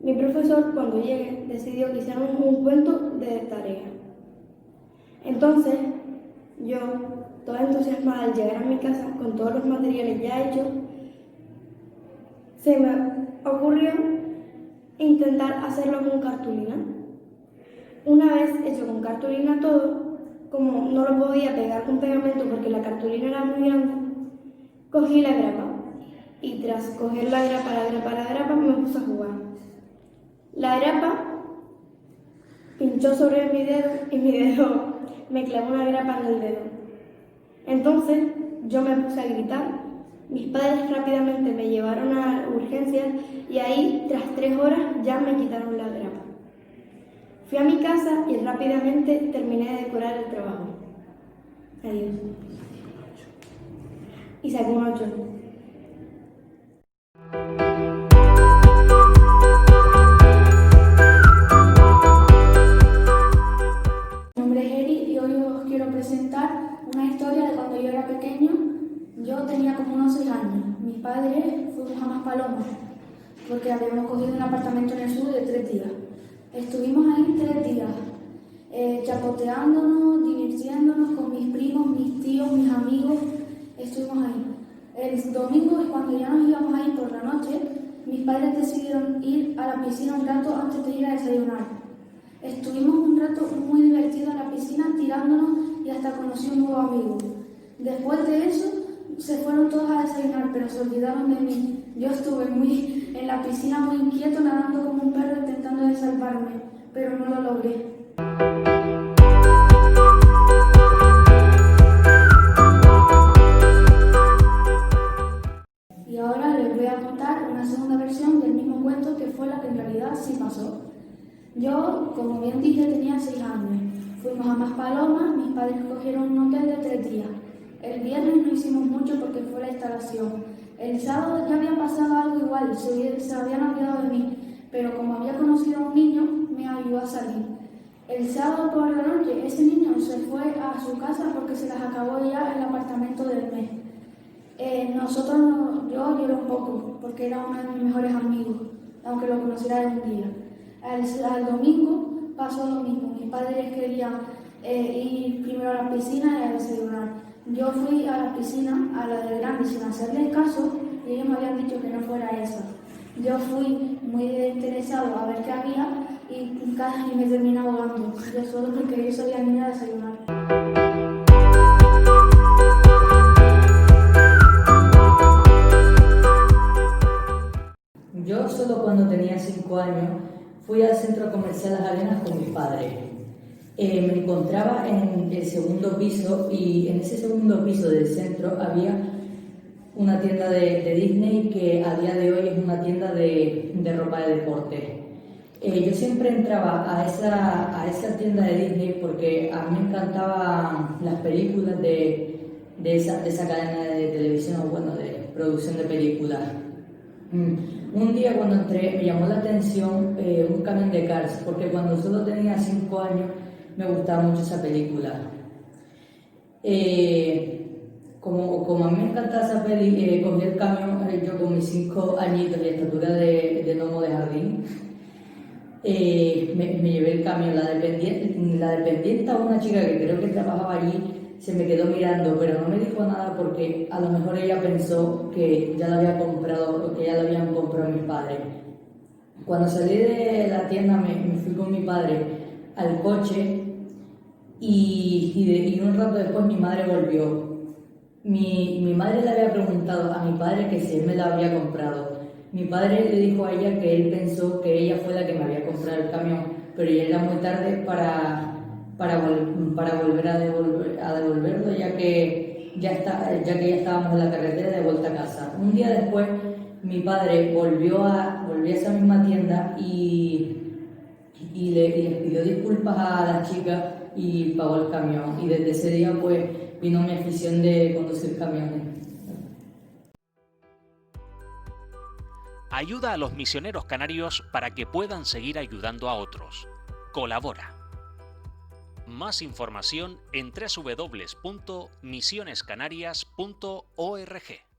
Mi profesor, cuando llegué, decidió que hiciéramos un cuento de tarea. Entonces, yo, toda entusiasmada al llegar a mi casa con todos los materiales ya hechos, se me ocurrió intentar hacerlo con cartulina. Una vez hecho con cartulina todo, como no lo podía pegar con pegamento porque la cartulina era muy grande, cogí la grapa y tras coger la grapa, la grapa, la grapa me puse a jugar. La grapa pinchó sobre mi dedo y mi dedo me clavó una grapa en el dedo. Entonces yo me puse a gritar. Mis padres rápidamente me llevaron a urgencias y ahí, tras tres horas, ya me quitaron la grapa. Fui a mi casa y rápidamente terminé de decorar el trabajo. Adiós. Y saqué un 8. Presentar una historia de cuando yo era pequeño. Yo tenía como unos 6 años. Mis padres fuimos a Maspalomas porque habíamos cogido un apartamento en el sur de 3 días. Estuvimos ahí 3 días, eh, chapoteándonos, divirtiéndonos con mis primos, mis tíos, mis amigos. Estuvimos ahí. El domingo, cuando ya nos íbamos a ir por la noche, mis padres decidieron ir a la piscina un rato antes de ir a desayunar. Estuvimos un rato muy divertidos en la piscina tirándonos y hasta conocí un nuevo amigo. Después de eso se fueron todos a desayunar, pero se olvidaron de mí. Yo estuve muy en la piscina muy inquieto, nadando como un perro intentando de salvarme, pero no lo logré. Y ahora les voy a contar una segunda versión del mismo cuento que fue la que en realidad sí pasó. Yo, como bien dije, tenía seis años. Fuimos a Maspalomas, mis padres cogieron un hotel de tres días. El viernes no hicimos mucho porque fue la instalación. El sábado ya había pasado algo igual, se, se habían olvidado de mí, pero como había conocido a un niño, me ayudó a salir. El sábado por la noche, ese niño se fue a su casa porque se las acabó ya el apartamento del mes. Eh, nosotros, no- yo lloré un poco porque era uno de mis mejores amigos, aunque lo conociera un día. Al, al domingo pasó. Mis padres querían eh, ir primero a la piscina y a desayunar. Yo fui a la piscina, a la de grande, sin hacerle caso, y ellos me habían dicho que no fuera esa. Yo fui muy interesado a ver qué había y casi me terminé ahogando. Yo solo porque yo sabía ir a desayunar. Yo solo cuando tenía 5 años fui al centro comercial Las Arenas con mis padres. Eh, me encontraba en el segundo piso y en ese segundo piso del centro había una tienda de, de Disney que a día de hoy es una tienda de, de ropa de deporte. Eh, yo siempre entraba a esa, a esa tienda de Disney porque a mí me encantaban las películas de, de, esa, de esa cadena de televisión, o bueno, de producción de películas. Mm. Un día cuando entré me llamó la atención eh, un camión de Cars, porque cuando solo tenía 5 años me gustaba mucho esa película. Eh, como, como a mí me encantaba esa peli, eh, cogí el camión, eh, yo con mis 5 añitos y estatura de, de gnomo de jardín, eh, me, me llevé el camión. La dependiente, la dependiente, una chica que creo que trabajaba allí, se me quedó mirando, pero no me dijo nada porque a lo mejor ella pensó que ya la había comprado o que ya la habían comprado mis padres. Cuando salí de la tienda me, me fui con mi padre al coche y, y, de- y un rato después mi madre volvió. Mi, mi madre le había preguntado a mi padre que si él me la había comprado. Mi padre le dijo a ella que él pensó que ella fue la que me había comprado el camión, pero ya era muy tarde para, para, vol- para volver a, devolver, a devolverlo, ya que ya, está, ya que ya estábamos en la carretera de vuelta a casa. Un día después, mi padre volvió a, volvió a esa misma tienda y, y le, y pidió disculpas a la chica y pagó el camión. Y desde ese día, pues, vino mi afición de conducir camiones. Ayuda a los misioneros canarios para que puedan seguir ayudando a otros. Colabora. Más información en www.misionescanarias.org.